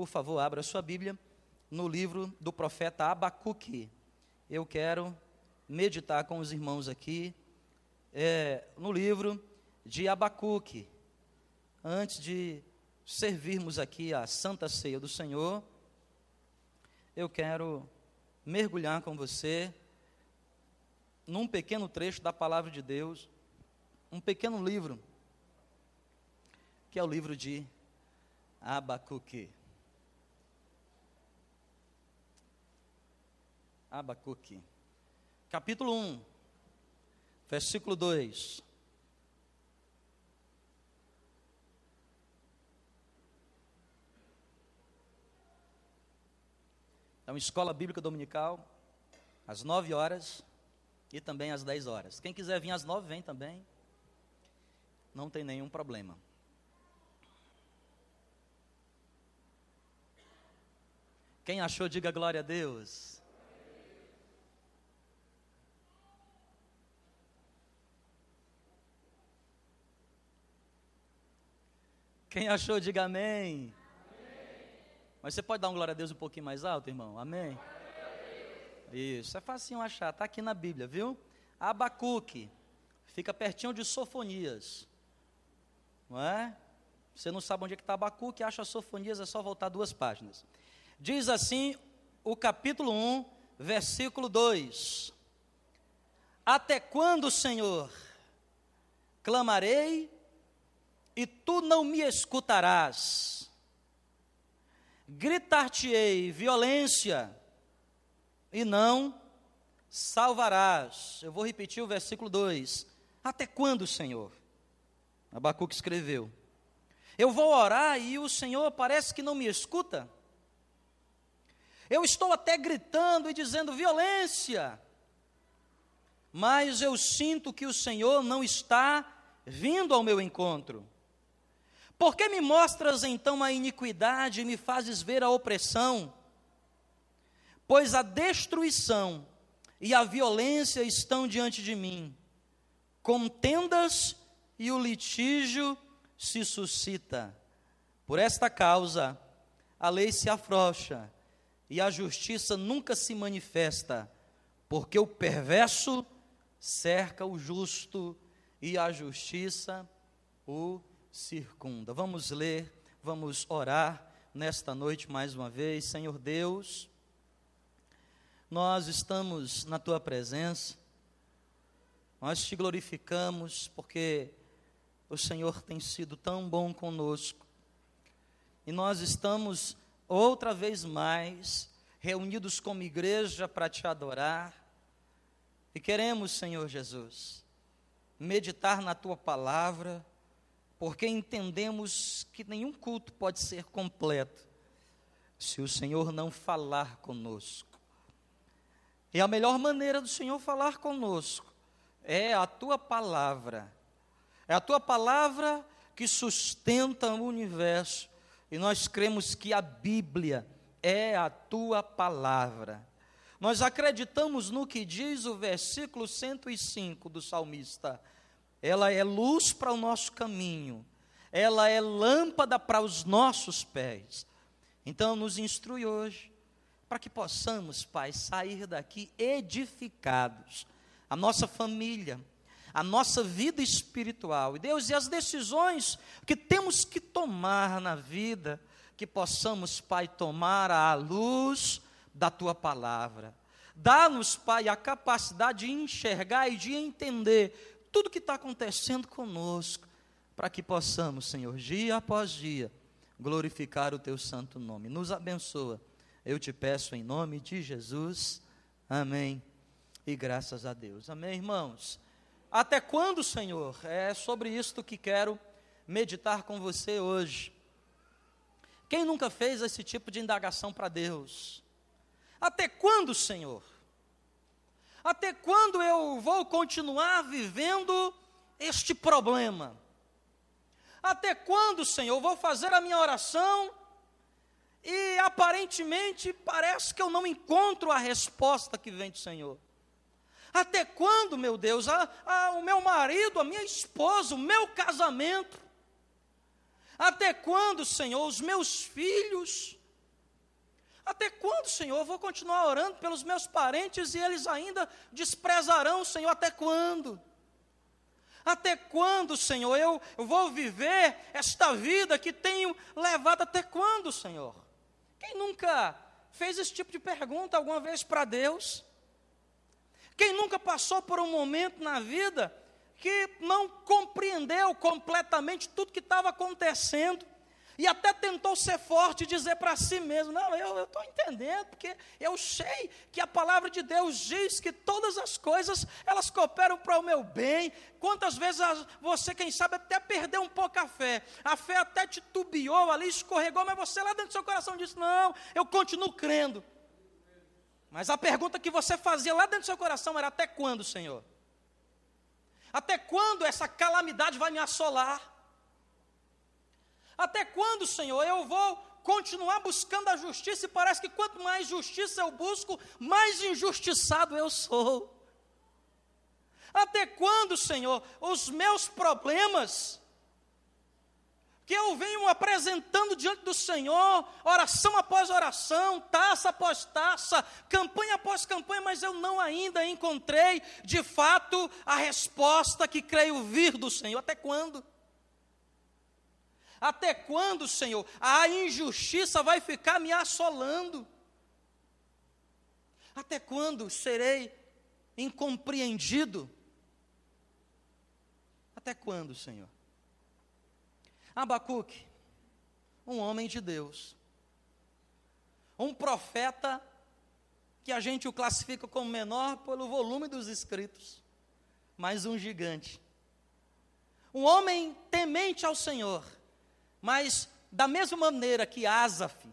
por favor, abra sua Bíblia no livro do profeta Abacuque. Eu quero meditar com os irmãos aqui é, no livro de Abacuque. Antes de servirmos aqui a Santa Ceia do Senhor, eu quero mergulhar com você num pequeno trecho da palavra de Deus, um pequeno livro, que é o livro de Abacuque. Abacuque, capítulo 1, versículo 2. É uma escola bíblica dominical, às 9 horas e também às 10 horas. Quem quiser vir às 9, vem também. Não tem nenhum problema. Quem achou, diga glória a Deus. Quem achou, diga amém. amém. Mas você pode dar um glória a Deus um pouquinho mais alto, irmão? Amém? Isso, é facinho achar, está aqui na Bíblia, viu? Abacuque, fica pertinho de Sofonias, não é? Você não sabe onde é que está Abacuque, acha Sofonias, é só voltar duas páginas. Diz assim o capítulo 1, versículo 2: Até quando, Senhor, clamarei e tu não me escutarás. Gritar-te-ei violência, e não salvarás. Eu vou repetir o versículo 2. Até quando, Senhor? Abacuque escreveu. Eu vou orar e o Senhor parece que não me escuta. Eu estou até gritando e dizendo violência, mas eu sinto que o Senhor não está vindo ao meu encontro. Por que me mostras então a iniquidade e me fazes ver a opressão? Pois a destruição e a violência estão diante de mim, contendas e o litígio se suscita. Por esta causa, a lei se afrouxa e a justiça nunca se manifesta, porque o perverso cerca o justo e a justiça o circunda. Vamos ler, vamos orar nesta noite mais uma vez. Senhor Deus, nós estamos na tua presença, nós te glorificamos porque o Senhor tem sido tão bom conosco. E nós estamos outra vez mais reunidos como igreja para te adorar. E queremos, Senhor Jesus, meditar na tua palavra, porque entendemos que nenhum culto pode ser completo se o Senhor não falar conosco. E a melhor maneira do Senhor falar conosco é a tua palavra. É a tua palavra que sustenta o universo. E nós cremos que a Bíblia é a tua palavra. Nós acreditamos no que diz o versículo 105 do salmista ela é luz para o nosso caminho, ela é lâmpada para os nossos pés. Então, nos instrui hoje, para que possamos, Pai, sair daqui edificados, a nossa família, a nossa vida espiritual. E Deus, e as decisões que temos que tomar na vida, que possamos, Pai, tomar à luz da tua palavra. Dá-nos, Pai, a capacidade de enxergar e de entender tudo que está acontecendo conosco, para que possamos, Senhor, dia após dia, glorificar o teu santo nome. Nos abençoa. Eu te peço em nome de Jesus. Amém. E graças a Deus. Amém, irmãos. Até quando, Senhor? É sobre isto que quero meditar com você hoje. Quem nunca fez esse tipo de indagação para Deus? Até quando, Senhor? Até quando eu vou continuar vivendo este problema? Até quando, Senhor, vou fazer a minha oração e aparentemente parece que eu não encontro a resposta que vem do Senhor? Até quando, meu Deus, a, a, o meu marido, a minha esposa, o meu casamento? Até quando, Senhor, os meus filhos quando, Senhor? Eu vou continuar orando pelos meus parentes e eles ainda desprezarão, Senhor, até quando? Até quando, Senhor, eu vou viver esta vida que tenho levado? Até quando, Senhor? Quem nunca fez esse tipo de pergunta alguma vez para Deus? Quem nunca passou por um momento na vida que não compreendeu completamente tudo que estava acontecendo? E até tentou ser forte e dizer para si mesmo: Não, eu estou entendendo, porque eu sei que a palavra de Deus diz que todas as coisas elas cooperam para o meu bem. Quantas vezes você, quem sabe, até perdeu um pouco a fé, a fé até titubeou ali, escorregou, mas você lá dentro do seu coração disse: Não, eu continuo crendo. Mas a pergunta que você fazia lá dentro do seu coração era: Até quando, Senhor? Até quando essa calamidade vai me assolar? Até quando, Senhor, eu vou continuar buscando a justiça e parece que quanto mais justiça eu busco, mais injustiçado eu sou? Até quando, Senhor, os meus problemas que eu venho apresentando diante do Senhor, oração após oração, taça após taça, campanha após campanha, mas eu não ainda encontrei, de fato, a resposta que creio vir do Senhor. Até quando? Até quando, Senhor, a injustiça vai ficar me assolando? Até quando serei incompreendido? Até quando, Senhor? Abacuque, um homem de Deus, um profeta que a gente o classifica como menor pelo volume dos escritos, mas um gigante. Um homem temente ao Senhor mas, da mesma maneira que Asaf,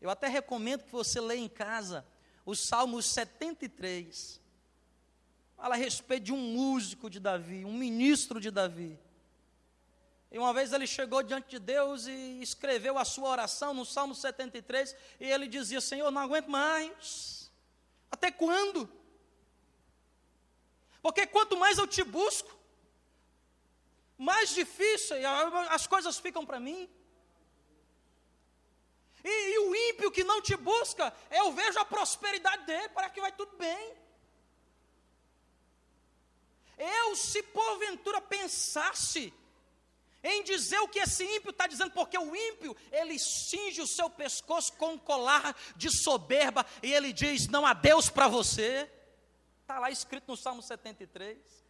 eu até recomendo que você leia em casa o Salmos 73. Fala a respeito de um músico de Davi, um ministro de Davi. E uma vez ele chegou diante de Deus e escreveu a sua oração no Salmo 73, e ele dizia: Senhor, não aguento mais. Até quando? Porque quanto mais eu te busco, mais difícil as coisas ficam para mim. E, e, o ímpio que não te busca, eu vejo a prosperidade dele, parece que vai tudo bem. Eu, se porventura pensasse em dizer o que esse ímpio está dizendo, porque o ímpio, ele cinge o seu pescoço com um colar de soberba, e ele diz: Não há Deus para você. Está lá escrito no Salmo 73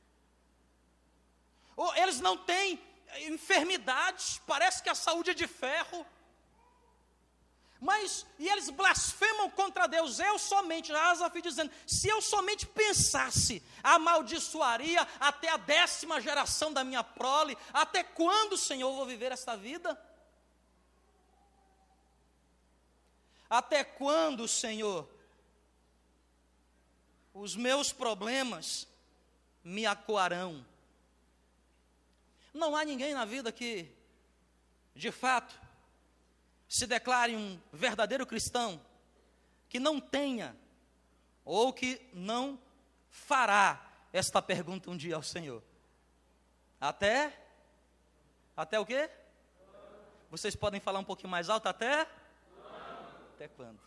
eles não têm enfermidades, parece que a saúde é de ferro. Mas, e eles blasfemam contra Deus, eu somente, Asaf dizendo, se eu somente pensasse, amaldiçoaria até a décima geração da minha prole, até quando, Senhor, vou viver esta vida? Até quando, Senhor, os meus problemas me acuarão? Não há ninguém na vida que, de fato, se declare um verdadeiro cristão que não tenha ou que não fará esta pergunta um dia ao Senhor. Até? Até o quê? Vocês podem falar um pouquinho mais alto? Até? Até quando?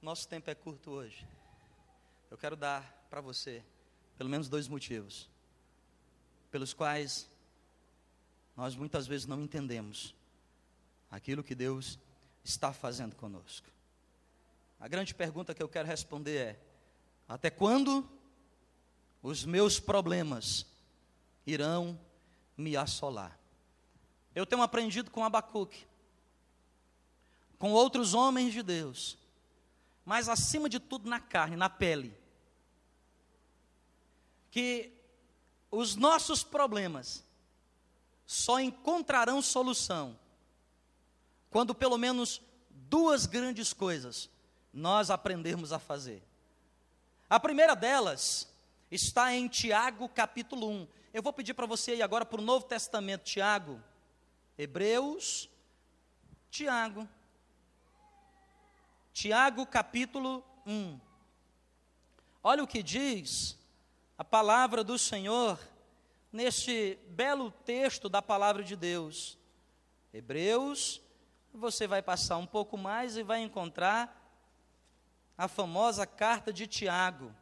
Nosso tempo é curto hoje. Eu quero dar para você pelo menos dois motivos pelos quais nós muitas vezes não entendemos aquilo que Deus está fazendo conosco. A grande pergunta que eu quero responder é: até quando os meus problemas irão me assolar? Eu tenho aprendido com Abacuque, com outros homens de Deus, mas acima de tudo na carne, na pele, que os nossos problemas só encontrarão solução quando pelo menos duas grandes coisas nós aprendermos a fazer. A primeira delas está em Tiago capítulo 1. Eu vou pedir para você ir agora para o Novo Testamento, Tiago, Hebreus, Tiago. Tiago capítulo 1. Olha o que diz a palavra do Senhor neste belo texto da palavra de Deus. Hebreus, Você vai passar um pouco mais e vai encontrar a famosa carta de Tiago,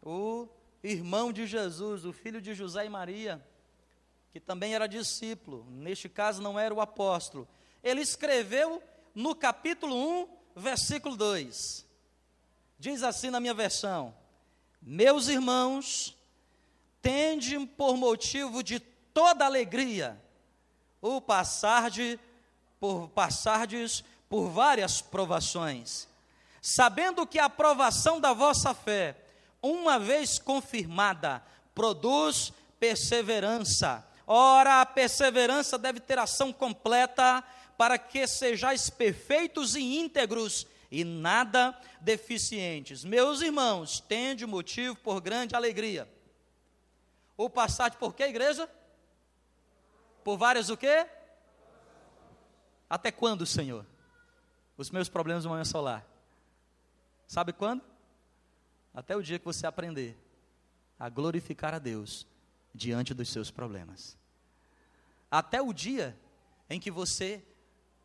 o irmão de Jesus, o filho de José e Maria, que também era discípulo, neste caso não era o apóstolo. Ele escreveu no capítulo 1, versículo 2. Diz assim na minha versão: Meus irmãos, tende por motivo de toda alegria o passarde por passardes por várias provações, sabendo que a aprovação da vossa fé, uma vez confirmada, produz perseverança. Ora, a perseverança deve ter ação completa para que sejais perfeitos e íntegros e nada deficientes. Meus irmãos, tende motivo por grande alegria. O passar por quê, igreja? Por várias o quê? Até quando, Senhor? Os meus problemas vão assolar. Sabe quando? Até o dia que você aprender a glorificar a Deus diante dos seus problemas. Até o dia em que você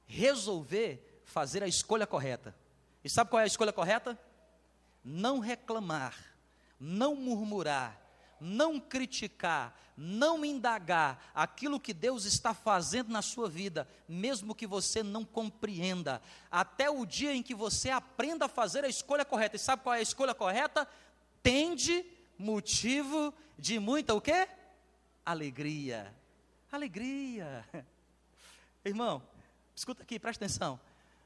resolver fazer a escolha correta. E sabe qual é a escolha correta? Não reclamar, não murmurar, não criticar, não indagar aquilo que Deus está fazendo na sua vida, mesmo que você não compreenda, até o dia em que você aprenda a fazer a escolha correta. E sabe qual é a escolha correta? Tende motivo de muita o quê? Alegria. Alegria. Irmão, escuta aqui, presta atenção.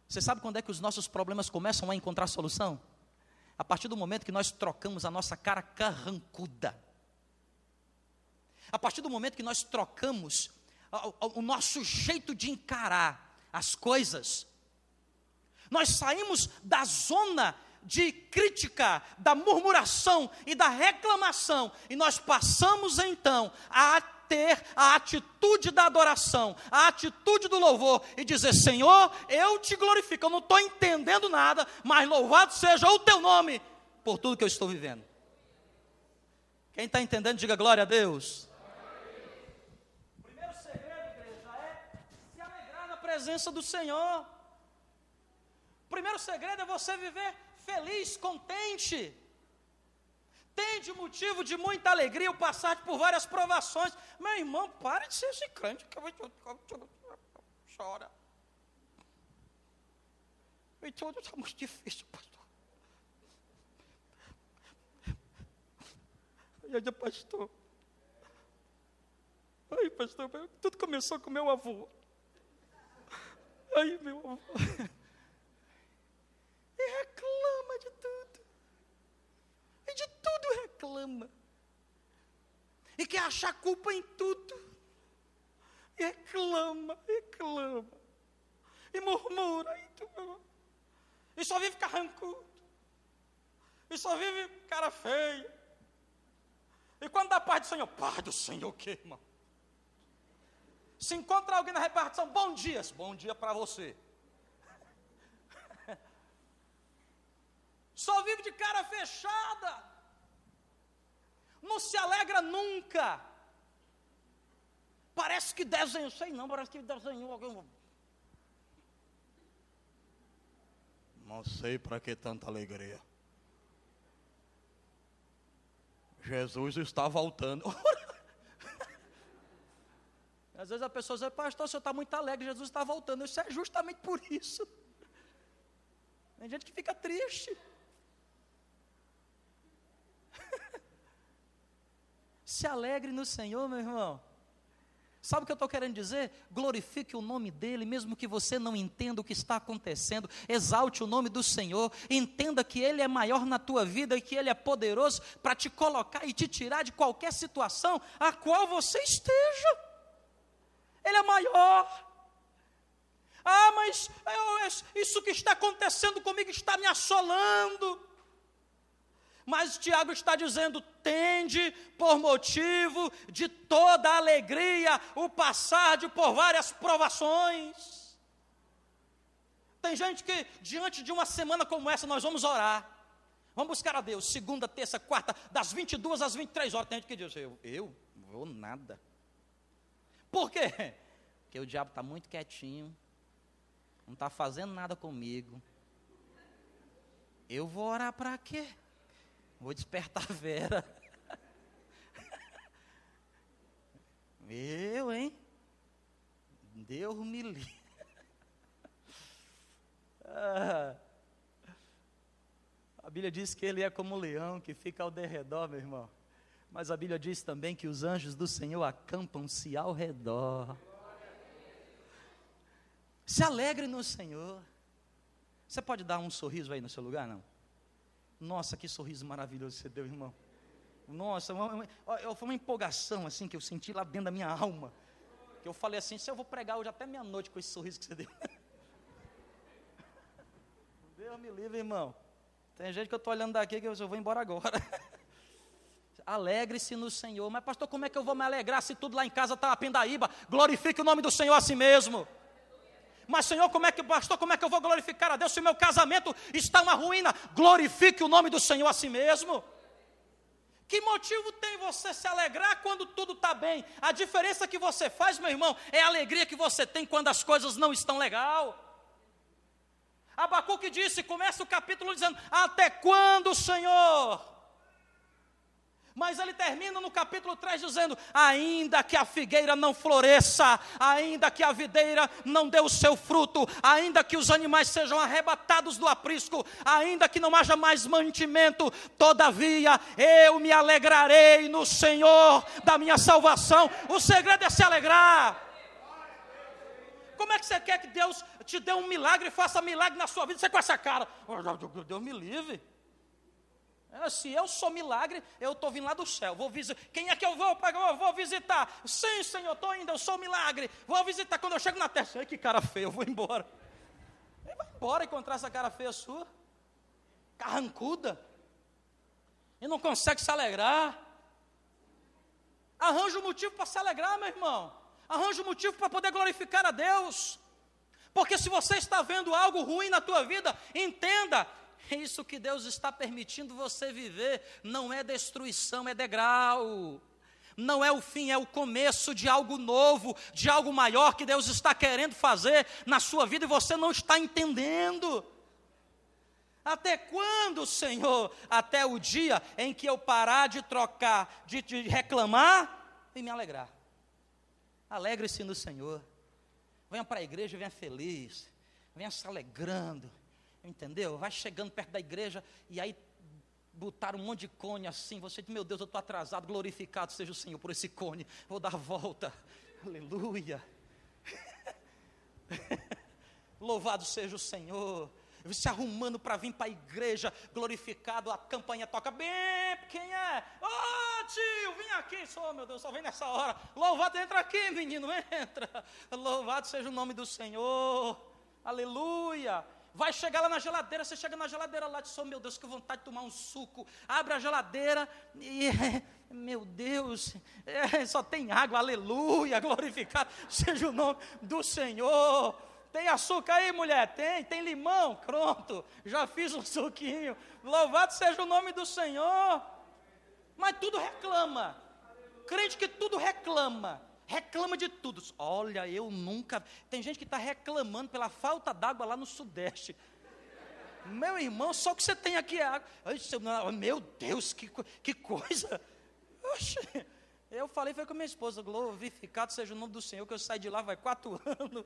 Você sabe quando é que os nossos problemas começam a encontrar solução? A partir do momento que nós trocamos a nossa cara carrancuda. A partir do momento que nós trocamos o, nosso jeito de encarar as coisas. Nós saímos da zona de crítica, da murmuração e da reclamação, e nós passamos então a ter a atitude da adoração, a atitude do louvor e dizer: Senhor, eu te glorifico. Eu não estou entendendo nada, mas louvado seja o teu nome por tudo que eu estou vivendo. Quem está entendendo, diga glória a Deus. O primeiro segredo, igreja, é se alegrar na presença do Senhor. O primeiro segredo é você viver feliz, contente de motivo de muita alegria o passar por várias provações. Meu irmão, pare de ser esse crente que chora. E tudo está muito difícil, pastor. E aí, pastor. Ai, pastor, tudo começou com meu avô. Ai, meu avô. E reclama de tudo de tudo reclama. E quer achar culpa em tudo. E reclama, reclama. E murmura. E, e só vive carrancudo. E só vive cara feia. E quando dá paz do Senhor, paz do Senhor o quê, irmão? Se encontra alguém na repartição, bom dia, bom dia para você. só vive de cara fechada, não se alegra nunca. Parece que desenhou, sei não, parece que desenhou alguém. Não sei para que tanta alegria. Jesus está voltando. Às vezes a pessoa diz, pastor, você está muito alegre, Jesus está voltando. Isso é justamente por isso. Tem gente que fica triste. Se alegre no Senhor, meu irmão. Sabe o que eu estou querendo dizer? Glorifique o nome dEle, mesmo que você não entenda o que está acontecendo. Exalte o nome do Senhor. Entenda que Ele é maior na tua vida e que Ele é poderoso para te colocar e te tirar de qualquer situação a qual você esteja. Ele é maior. Ah, mas eu, isso que está acontecendo comigo está me assolando. Mas Tiago está dizendo: tende por motivo de toda alegria o passar de por várias provações. Tem gente que, diante de uma semana como essa, nós vamos orar. Vamos buscar a Deus, segunda, terça, quarta, das 22 às 23 horas. Tem gente que diz: Eu, eu vou nada. Por quê? Porque o diabo está muito quietinho, não está fazendo nada comigo. Eu vou orar para quê? Vou despertar a Vera. Eu, hein? Deus me livre. Ah, a Bíblia diz que ele é como um leão que fica ao derredor, meu irmão. Mas a Bíblia diz também que os anjos do Senhor acampam-se ao redor. Se alegre no Senhor. Você pode dar um sorriso aí no seu lugar, não? Nossa, que sorriso maravilhoso você deu, irmão. Nossa, foi uma empolgação assim que eu senti lá dentro da minha alma. Que eu falei assim, se eu vou pregar hoje até meia-noite com esse sorriso que você deu. Deus me livre, irmão. Tem gente que eu estou olhando daqui que eu vou embora agora. Alegre-se no Senhor. Mas, pastor, como é que eu vou me alegrar se tudo lá em casa está a pindaíba? Glorifique o nome do Senhor a si mesmo. Mas, Senhor, como é que, pastor, como é que eu vou glorificar a Deus se o meu casamento está uma ruína? Glorifique o nome do Senhor a si mesmo. Que motivo tem você se alegrar quando tudo está bem? A diferença que você faz, meu irmão, é a alegria que você tem quando as coisas não estão legal. Abacuque disse, começa o capítulo dizendo: Até quando, Senhor? Mas ele termina no capítulo 3 dizendo: Ainda que a figueira não floresça, ainda que a videira não dê o seu fruto, ainda que os animais sejam arrebatados do aprisco, ainda que não haja mais mantimento, todavia eu me alegrarei no Senhor da minha salvação. O segredo é se alegrar. Como é que você quer que Deus te dê um milagre, faça milagre na sua vida? Você com essa cara, Deus me livre. Se eu sou milagre, eu estou vindo lá do céu. Vou visitar. Quem é que eu vou? Eu vou visitar. Sim, Senhor, estou indo, eu sou milagre. Vou visitar. Quando eu chego na terra, ai que cara feia, eu vou embora. Ele vai embora encontrar essa cara feia sua. Carrancuda. E não consegue se alegrar. Arranja um motivo para se alegrar, meu irmão. Arranja um motivo para poder glorificar a Deus. Porque se você está vendo algo ruim na tua vida, entenda é isso que Deus está permitindo você viver. Não é destruição, é degrau. Não é o fim, é o começo de algo novo, de algo maior que Deus está querendo fazer na sua vida e você não está entendendo. Até quando, Senhor? Até o dia em que eu parar de trocar, de, de reclamar e me alegrar. Alegre-se no Senhor. Venha para a igreja, venha feliz. Venha se alegrando entendeu? Vai chegando perto da igreja e aí botaram um monte de cone assim, você diz, meu Deus, eu estou atrasado, glorificado seja o Senhor por esse cone, vou dar a volta, aleluia, louvado seja o Senhor, se arrumando para vir para a igreja, glorificado, a campanha toca, bem, quem é? Oh tio, vem aqui, só, meu Deus, só vem nessa hora, louvado, entra aqui menino, entra, louvado seja o nome do Senhor, aleluia, Vai chegar lá na geladeira, você chega na geladeira lá e diz, oh, meu Deus, que vontade de tomar um suco. Abre a geladeira e, meu Deus, é, só tem água, aleluia, glorificado seja o nome do Senhor. Tem açúcar aí, mulher? Tem, tem limão? Pronto, já fiz um suquinho. Louvado seja o nome do Senhor. Mas tudo reclama. Crente que tudo reclama reclama de tudo. Olha, eu nunca. Tem gente que está reclamando pela falta d'água lá no Sudeste. Meu irmão, só que você tem aqui é água. Meu Deus, que, que coisa. Oxe. Eu falei, foi com minha esposa, glorificado seja o nome do Senhor, que eu saí de lá, vai quatro anos.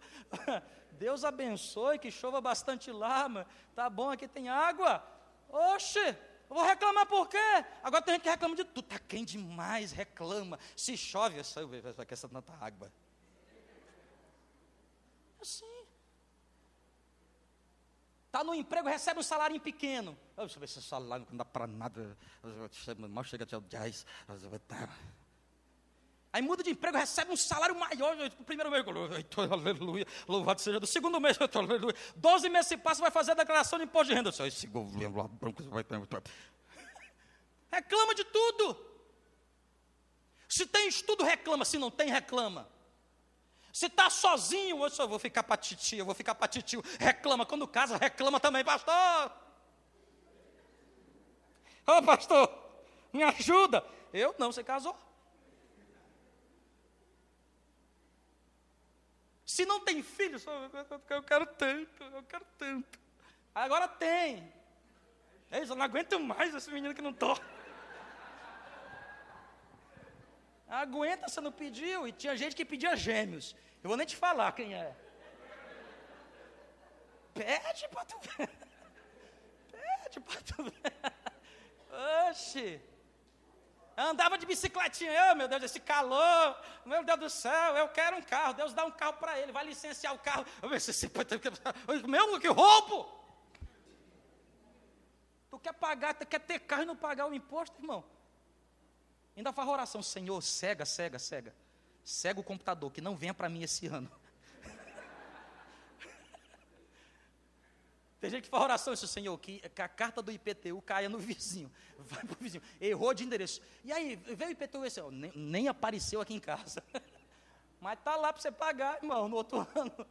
Deus abençoe, que chova bastante lá, mas tá bom, aqui tem água. Oxe, eu vou reclamar por quê? Agora tem gente que reclama de tudo. Está quente demais, reclama. Se chove, eu sei, vai essa tanta água. Assim. Está no emprego, recebe um salário pequeno. Deixa eu ver esse salário não dá para nada. Mal chega o 10. Aí muda de emprego, recebe um salário maior. O primeiro mês, aleluia, louvado seja do segundo mês, aleluia. Doze meses se passa, vai fazer a declaração de imposto de renda. Esse governo vai. Reclama de tudo. Se tem estudo, reclama. Se não tem, reclama. Se está sozinho, eu só vou ficar para titio, eu vou ficar para titio. Reclama. Quando casa, reclama também, pastor. Ô oh, pastor, me ajuda. Eu não, você casou. Se não tem filho, eu quero tanto, eu quero tanto. Agora tem. Eu não aguento mais esse menino que não toca. Aguenta, você não pediu. E tinha gente que pedia gêmeos. Eu vou nem te falar quem é. Pede para tu ver. Pede para tu ver. Oxi. Andava de bicicletinha, oh, meu Deus, esse calor, meu Deus do céu, eu quero um carro. Deus dá um carro para ele, vai licenciar o carro. Meu, que roubo! Tu quer pagar, tu quer ter carro e não pagar o imposto, irmão? Ainda faz oração, Senhor, cega, cega, cega. Cega o computador, que não venha para mim esse ano. Tem gente que faz oração, isso, Senhor, que, que, a carta do IPTU caia no vizinho. Vai para o vizinho. Errou de endereço. E aí, veio o IPTU esse, nem, nem apareceu aqui em casa. Mas está lá para você pagar, irmão, no outro ano.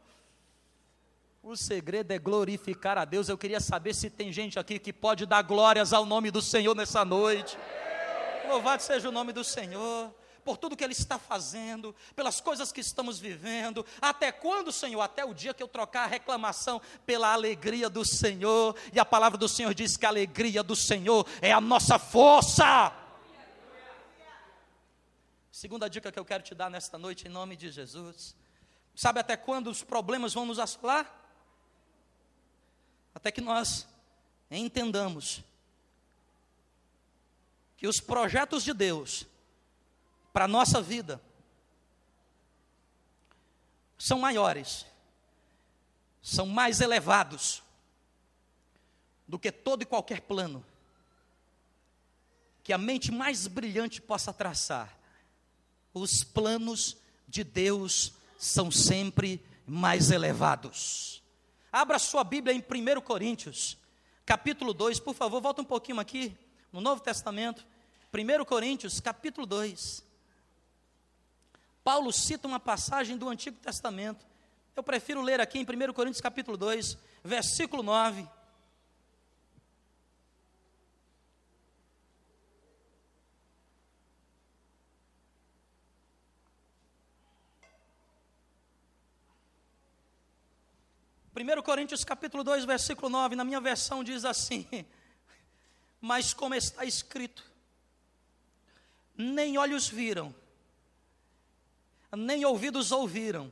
O segredo é glorificar a Deus. Eu queria saber se tem gente aqui que pode dar glórias ao nome do Senhor nessa noite. Louvado seja o nome do Senhor por tudo que Ele está fazendo, pelas coisas que estamos vivendo. Até quando, Senhor? Até o dia que eu trocar a reclamação pela alegria do Senhor. E a palavra do Senhor diz que a alegria do Senhor é a nossa força. Segunda dica que eu quero te dar nesta noite, em nome de Jesus. Sabe até quando os problemas vão nos assolar? Até que nós entendamos que os projetos de Deus para a nossa vida são maiores, são mais elevados do que todo e qualquer plano que a mente mais brilhante possa traçar. Os planos de Deus são sempre mais elevados. Abra sua Bíblia em 1 Coríntios, capítulo 2, por favor, volta um pouquinho aqui, no Novo Testamento. 1 Coríntios, capítulo 2. Paulo cita uma passagem do Antigo Testamento. Eu prefiro ler aqui em 1 Coríntios capítulo 2, versículo 9. Primeiro Coríntios capítulo 2, versículo 9, na minha versão diz assim: Mas como está escrito, nem olhos viram, nem ouvidos ouviram,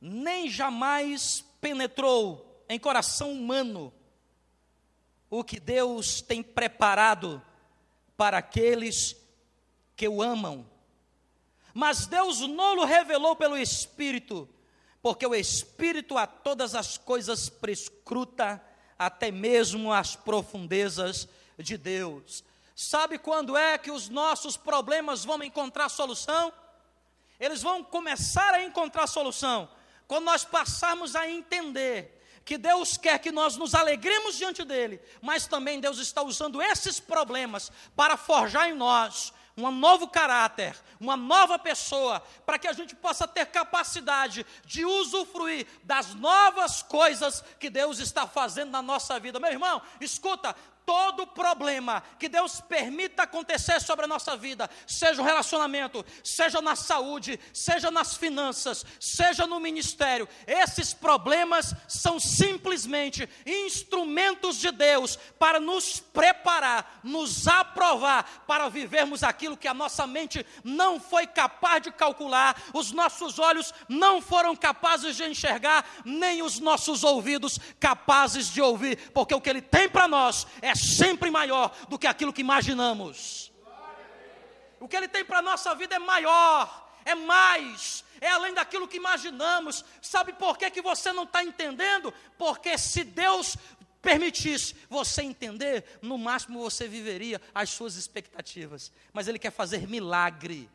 nem jamais penetrou em coração humano o que Deus tem preparado para aqueles que o amam. Mas Deus não revelou pelo Espírito, porque o Espírito a todas as coisas prescruta, até mesmo as profundezas de Deus. Sabe quando é que os nossos problemas vão encontrar solução? Eles vão começar a encontrar solução quando nós passarmos a entender que Deus quer que nós nos alegremos diante dele, mas também Deus está usando esses problemas para forjar em nós um novo caráter, uma nova pessoa, para que a gente possa ter capacidade de usufruir das novas coisas que Deus está fazendo na nossa vida. Meu irmão, escuta, todo problema que Deus permita acontecer sobre a nossa vida, seja o relacionamento, seja na saúde, seja nas finanças, seja no ministério, esses problemas são simplesmente instrumentos de Deus para nos preparar, nos aprovar para vivermos aquilo que a nossa mente não foi capaz de calcular, os nossos olhos não foram capazes de enxergar, nem os nossos ouvidos capazes de ouvir, porque o que Ele tem para nós é é sempre maior do que aquilo que imaginamos. O que Ele tem para a nossa vida é maior, é mais, é além daquilo que imaginamos. Sabe por que, que você não está entendendo? Porque se Deus permitisse você entender, no máximo você viveria as suas expectativas. Mas Ele quer fazer milagre.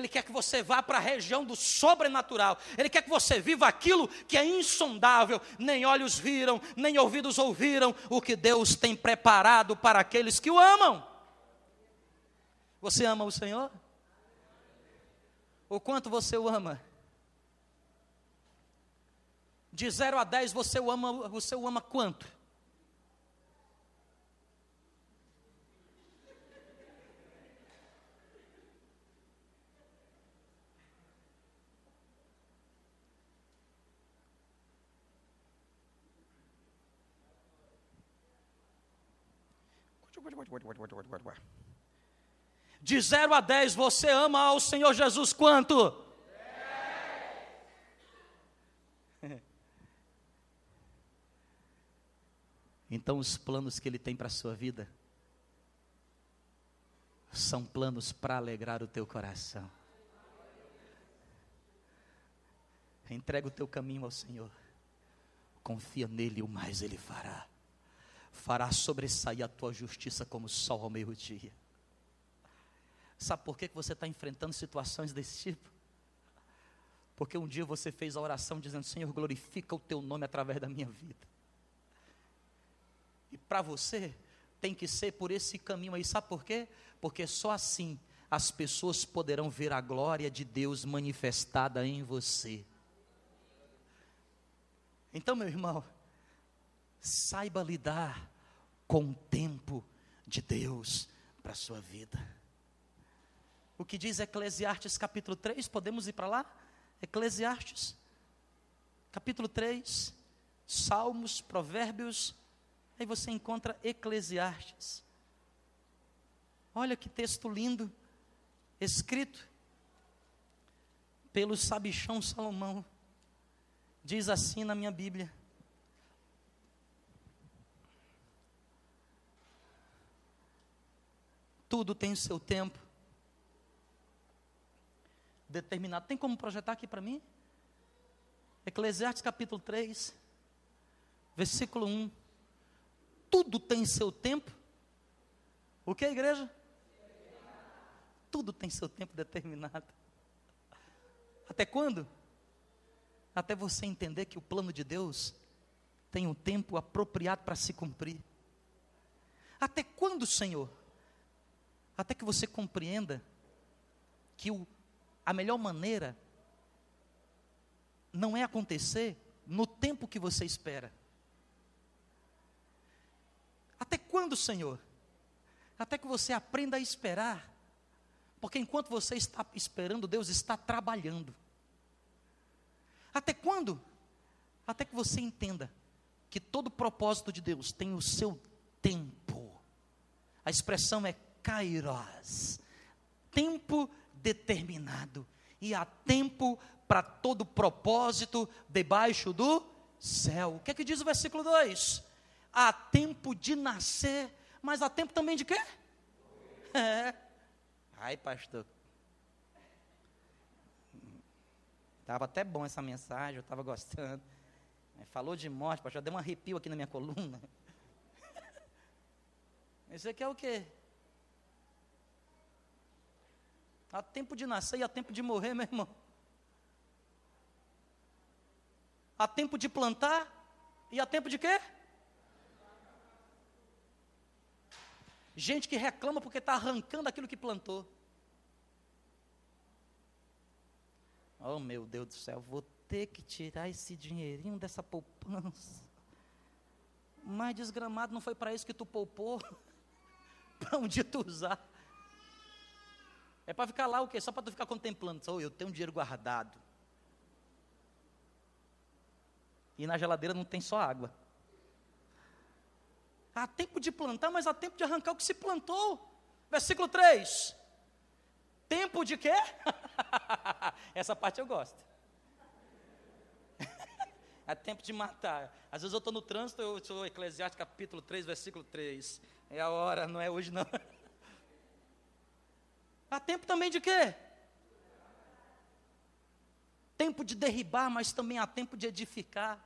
Ele quer que você vá para a região do sobrenatural. Ele quer que você viva aquilo que é insondável. Nem olhos viram, nem ouvidos ouviram o que Deus tem preparado para aqueles que o amam. Você ama o Senhor? O quanto você o ama? De 0 a 10 você o ama, você o ama quanto? De 0 a 10, você ama ao Senhor Jesus quanto? Então, os planos que Ele tem para a sua vida são planos para alegrar o teu coração. Entrega o teu caminho ao Senhor. Confia nele, o mais ele fará. Fará sobressair a tua justiça como o sol ao meio-dia. Sabe por que você está enfrentando situações desse tipo? Porque um dia você fez a oração dizendo: Senhor, glorifica o teu nome através da minha vida. E para você, tem que ser por esse caminho aí. Sabe por quê? Porque só assim as pessoas poderão ver a glória de Deus manifestada em você. Então, meu irmão, saiba lidar com o tempo de Deus para a sua vida. O que diz Eclesiastes capítulo 3, podemos ir para lá? Eclesiastes, capítulo 3, Salmos, Provérbios, aí você encontra Eclesiastes. Olha que texto lindo, escrito pelo sabichão Salomão. Diz assim na minha Bíblia: Tudo tem seu tempo determinado. Tem como projetar aqui para mim? Eclesiastes capítulo 3, versículo 1. Tudo tem seu tempo. O que, igreja? Tudo tem seu tempo determinado. Até quando? Até você entender que o plano de Deus tem um tempo apropriado para se cumprir. Até quando, Senhor? Até que você compreenda que o, a melhor maneira não é acontecer no tempo que você espera. Até quando, Senhor? Até que você aprenda a esperar. Porque enquanto você está esperando, Deus está trabalhando. Até quando? Até que você entenda que todo propósito de Deus tem o seu tempo. A expressão é kairos, tempo determinado. E há tempo para todo propósito debaixo do céu. O que é que diz o versículo 2? Há tempo de nascer, mas há tempo também de quê? É. Ai, pastor, Estava até bom essa mensagem, eu estava gostando. Falou de morte, pastor, deu um arrepio aqui na minha coluna. Isso aqui é o quê? Há tempo de nascer e há tempo de morrer, meu irmão. Há tempo de plantar e há tempo de quê? Gente que reclama porque está arrancando aquilo que plantou. Oh, meu Deus do céu, vou ter que tirar esse dinheirinho dessa poupança. Mas desgramado não foi para isso que tu poupou? para dia tu usar. É para ficar lá o quê? Só para tu ficar contemplando. Só, eu tenho um dinheiro guardado. E na geladeira não tem só água. Há tempo de plantar, mas há tempo de arrancar o que se plantou. Versículo 3. Tempo de quê? Essa parte eu gosto. é tempo de matar. Às vezes eu estou no trânsito, eu sou Eclesiastes capítulo 3, versículo 3. É a hora, não é hoje não. Há tempo também de quê? Tempo de derribar, mas também há tempo de edificar.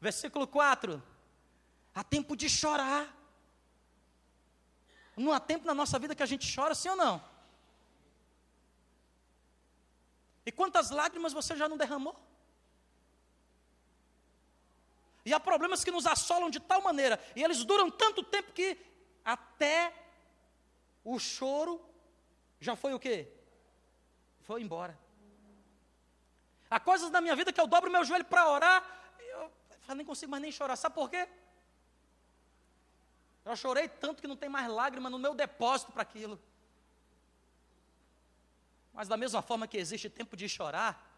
Versículo 4. Há tempo de chorar. Não há tempo na nossa vida que a gente chora, sim ou não? E quantas lágrimas você já não derramou? E há problemas que nos assolam de tal maneira, e eles duram tanto tempo que até o choro já foi o quê? Foi embora. Há coisas na minha vida que eu dobro meu joelho para orar, eu, eu nem consigo mais nem chorar. Sabe por quê? Eu chorei tanto que não tem mais lágrima no meu depósito para aquilo. Mas da mesma forma que existe tempo de chorar,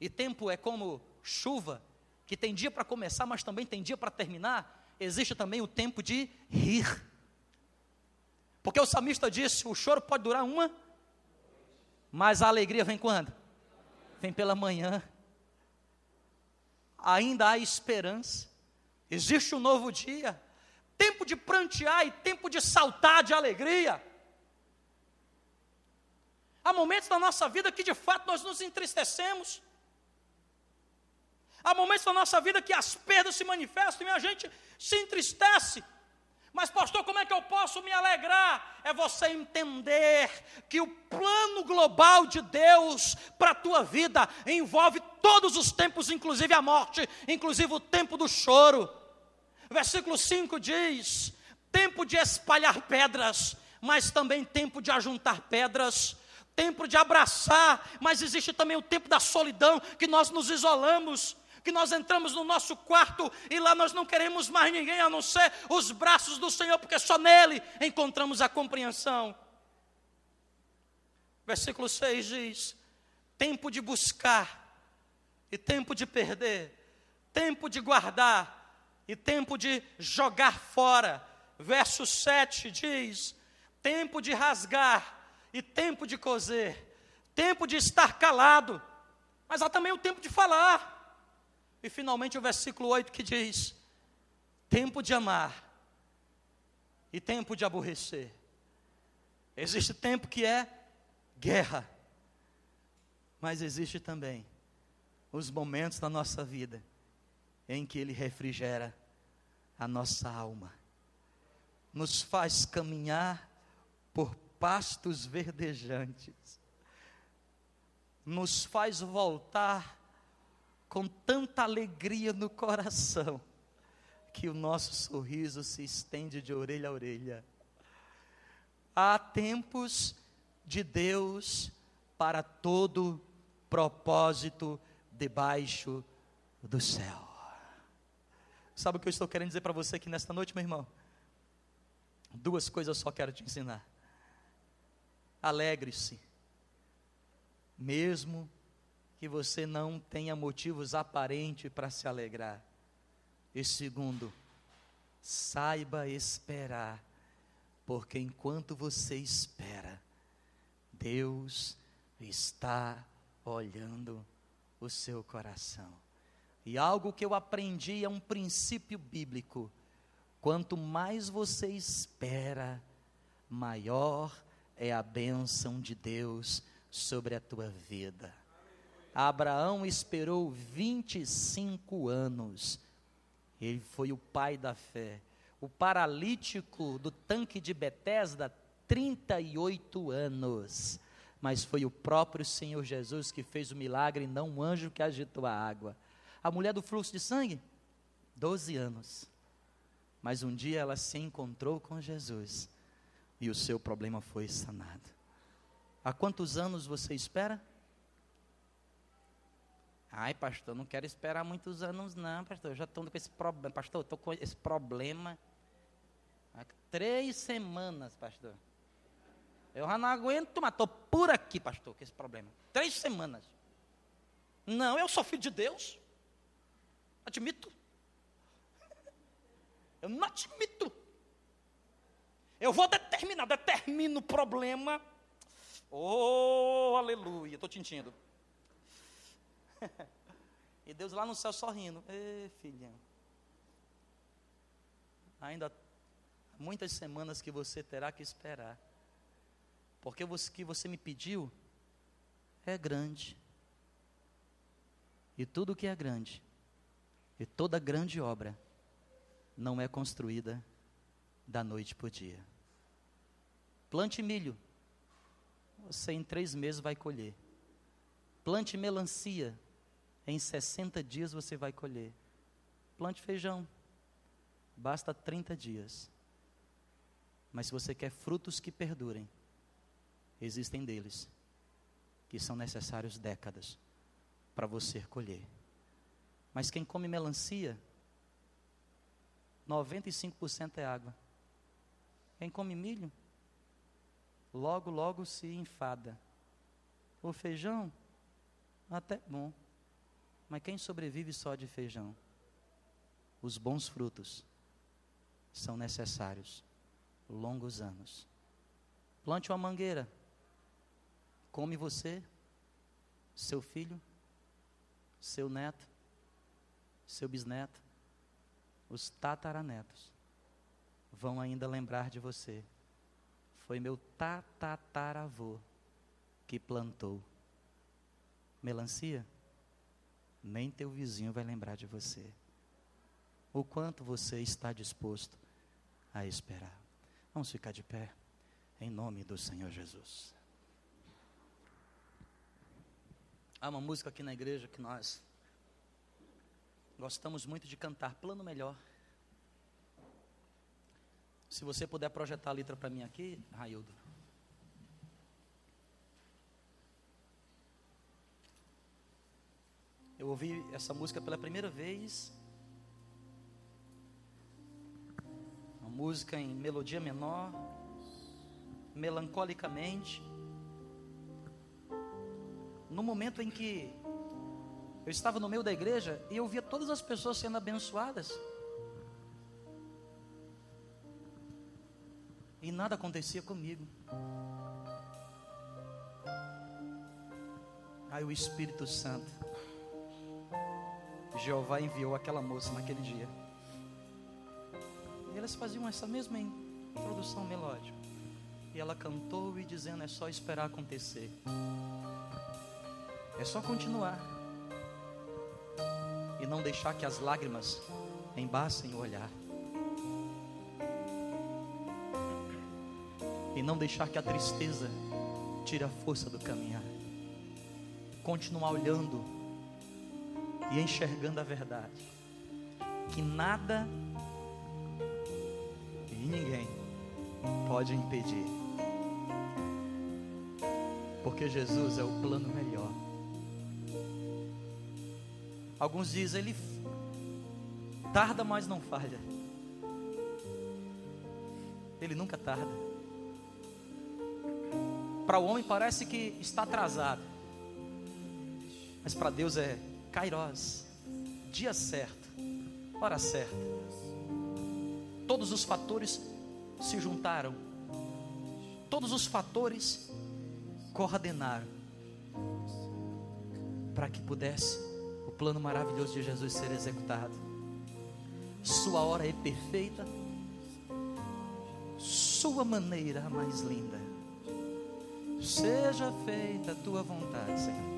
e tempo é como chuva, que tem dia para começar, mas também tem dia para terminar, existe também o tempo de rir. Porque o salmista disse: o choro pode durar uma, mas a alegria vem quando? Vem pela manhã. Ainda há esperança, existe um novo dia, tempo de prantear e tempo de saltar de alegria. Há momentos na nossa vida que de fato nós nos entristecemos. Há momentos na nossa vida que as perdas se manifestam e a gente se entristece. Mas, pastor, como é que eu posso me alegrar? É você entender que o plano global de Deus para a tua vida envolve todos os tempos, inclusive a morte, inclusive o tempo do choro. Versículo 5 diz: tempo de espalhar pedras, mas também tempo de ajuntar pedras tempo de abraçar, mas existe também o tempo da solidão, que nós nos isolamos, que nós entramos no nosso quarto e lá nós não queremos mais ninguém a não ser os braços do Senhor, porque só nele encontramos a compreensão. Versículo 6 diz: tempo de buscar e tempo de perder, tempo de guardar e tempo de jogar fora. Verso 7 diz: tempo de rasgar e tempo de coser, tempo de estar calado, mas há também o tempo de falar. E finalmente o versículo 8 que diz: tempo de amar e tempo de aborrecer. Existe tempo que é guerra, mas existe também os momentos da nossa vida em que Ele refrigera a nossa alma, nos faz caminhar por pastos verdejantes, nos faz voltar com tanta alegria no coração, que o nosso sorriso se estende de orelha a orelha. Há tempos de Deus para todo propósito debaixo do céu. Sabe o que eu estou querendo dizer para você aqui nesta noite, meu irmão? Duas coisas só quero te ensinar alegre-se, mesmo que você não tenha motivos aparentes para se alegrar. E segundo, saiba esperar, porque enquanto você espera, Deus está olhando o seu coração. E algo que eu aprendi é um princípio bíblico: quanto mais você espera, maior é a bênção de Deus sobre a tua vida. Abraão esperou 25 anos. Ele foi o pai da fé. O paralítico do tanque de Betesda, 38 anos. Mas foi o próprio Senhor Jesus que fez o milagre, não um anjo que agitou a água. A mulher do fluxo de sangue, 12 anos. Mas um dia ela se encontrou com Jesus e o seu problema foi sanado. Há quantos anos você espera? Ai, pastor, não quero esperar muitos anos, não, pastor. Eu já estou com esse problema. Pastor, estou com esse problema há três semanas, pastor. Eu já não aguento mas estou por aqui, pastor, com esse problema. Três semanas. Não, eu sou filho de Deus. Admito. Eu não admito. Eu vou determinar, determino o problema. Oh, aleluia, estou tintindo. e Deus lá no céu sorrindo. Ê, filhão. Ainda muitas semanas que você terá que esperar. Porque o que você me pediu é grande. E tudo que é grande, e toda grande obra, não é construída da noite para o dia. Plante milho, você em três meses vai colher. Plante melancia, em 60 dias você vai colher. Plante feijão, basta 30 dias. Mas se você quer frutos que perdurem, existem deles, que são necessários décadas para você colher. Mas quem come melancia, 95% é água. Quem come milho, logo, logo se enfada. O feijão, até bom. Mas quem sobrevive só de feijão? Os bons frutos são necessários longos anos. Plante uma mangueira. Come você, seu filho, seu neto, seu bisneto, os tataranetos vão ainda lembrar de você. Foi meu tatataravô que plantou melancia. Nem teu vizinho vai lembrar de você. O quanto você está disposto a esperar. Vamos ficar de pé, em nome do Senhor Jesus. Há uma música aqui na igreja que nós gostamos muito de cantar, Plano Melhor. Se você puder projetar a letra para mim aqui, Raildo. Eu ouvi essa música pela primeira vez. Uma música em melodia menor, melancolicamente. No momento em que eu estava no meio da igreja e eu via todas as pessoas sendo abençoadas. e nada acontecia comigo. Aí o Espírito Santo, Jeová enviou aquela moça naquele dia. E elas faziam essa mesma introdução melódica. E ela cantou e dizendo: é só esperar acontecer. É só continuar. E não deixar que as lágrimas embaçem o olhar. e não deixar que a tristeza tire a força do caminhar. Continuar olhando e enxergando a verdade. Que nada e ninguém pode impedir. Porque Jesus é o plano melhor. Alguns dizem, ele tarda, mas não falha. Ele nunca tarda. Para o homem parece que está atrasado. Mas para Deus é Kairos, dia certo, hora certa. Todos os fatores se juntaram. Todos os fatores coordenaram para que pudesse o plano maravilhoso de Jesus ser executado. Sua hora é perfeita, sua maneira mais linda. Seja feita a tua vontade, Senhor.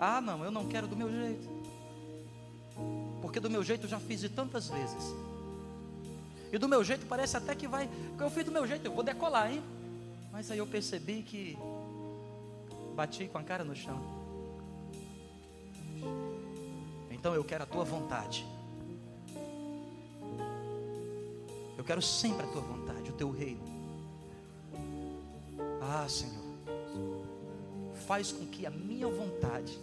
Ah, não, eu não quero do meu jeito. Porque do meu jeito eu já fiz de tantas vezes. E do meu jeito parece até que vai. Eu fiz do meu jeito, eu vou decolar, hein? Mas aí eu percebi que bati com a cara no chão. Então eu quero a tua vontade. Eu quero sempre a tua vontade, o teu reino. Ah, Senhor, faz com que a minha vontade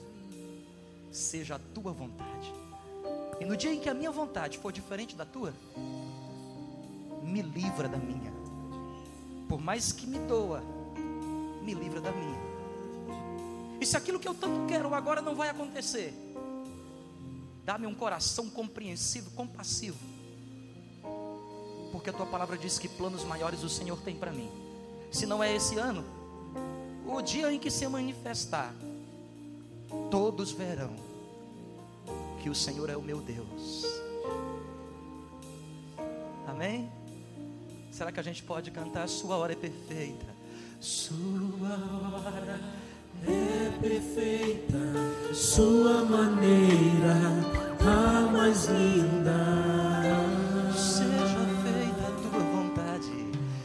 seja a tua vontade. E no dia em que a minha vontade for diferente da tua, me livra da minha. Por mais que me doa, me livra da minha. E se aquilo que eu tanto quero agora não vai acontecer, dá-me um coração compreensivo, compassivo. Porque a tua palavra diz que planos maiores o Senhor tem para mim se não é esse ano, o dia em que se manifestar, todos verão que o Senhor é o meu Deus. Amém? Será que a gente pode cantar? Sua hora é perfeita. Sua hora é perfeita, Sua maneira a mais linda.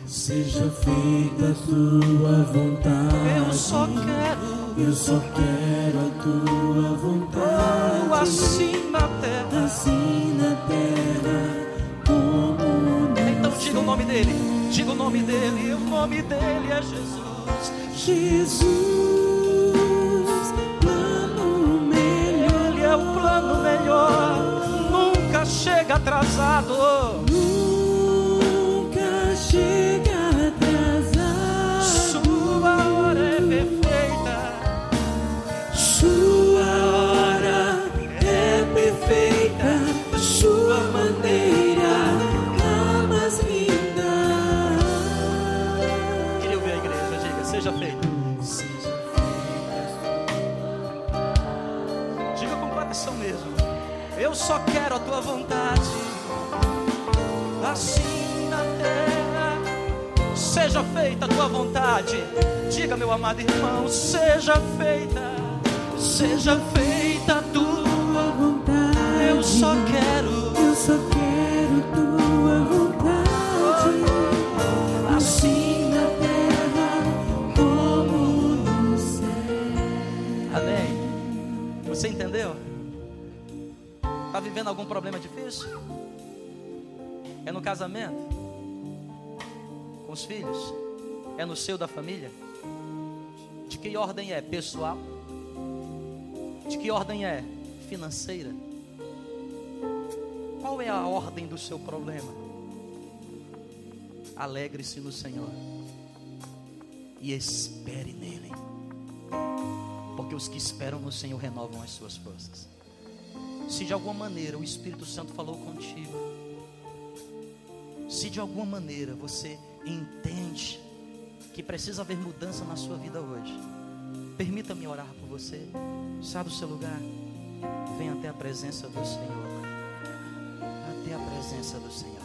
Seja feita a tua vontade. Eu só quero, eu só quero a tua vontade. Assim na terra, assim na terra, como Então diga o nome dele, diga o nome dele, o nome dele é Jesus. Jesus, plano melhor. Ele é o plano melhor, nunca chega atrasado. Nunca chega vontade. Assim na terra. Seja feita a tua vontade. Diga, meu amado irmão, seja feita. Seja feita a tua vontade. Eu só quero. Eu só quero tua vontade. Assim na terra como no céu. Amém. Você entendeu? Vivendo algum problema difícil? É no casamento? Com os filhos? É no seu da família? De que ordem é? Pessoal? De que ordem é? Financeira? Qual é a ordem do seu problema? Alegre-se no Senhor e espere nele. Porque os que esperam no Senhor renovam as suas forças. Se de alguma maneira o Espírito Santo falou contigo, se de alguma maneira você entende que precisa haver mudança na sua vida hoje, permita-me orar por você. Sabe o seu lugar? Vem até a presença do Senhor. Até a presença do Senhor.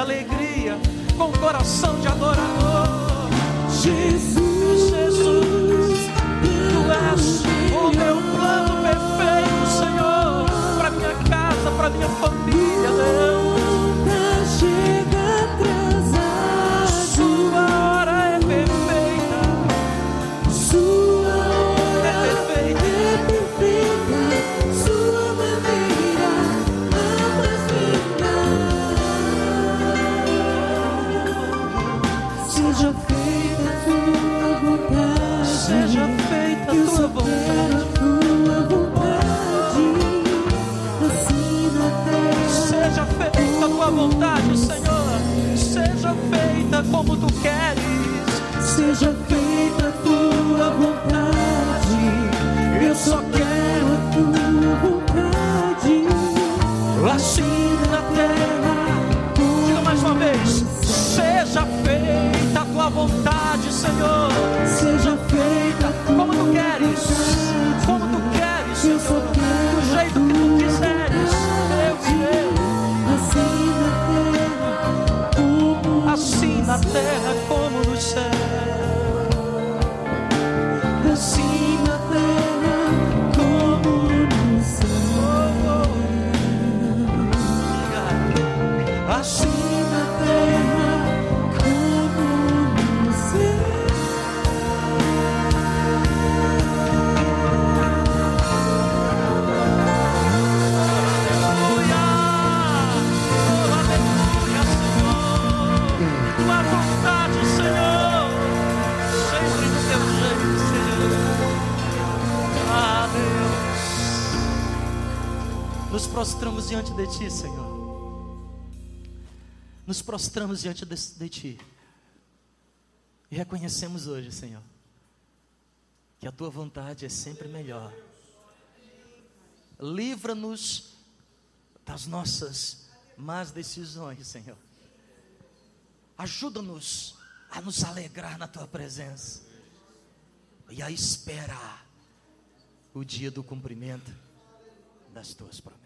alegria, com o coração de alegria. assim na terra. Diga mais uma vez: seja feita a tua vontade, Senhor. prostramos diante de Ti, Senhor. Nos prostramos diante de, de Ti. E reconhecemos hoje, Senhor, que a Tua vontade é sempre melhor. Livra-nos das nossas más decisões, Senhor. Ajuda-nos a nos alegrar na Tua presença e a esperar o dia do cumprimento das Tuas promessas.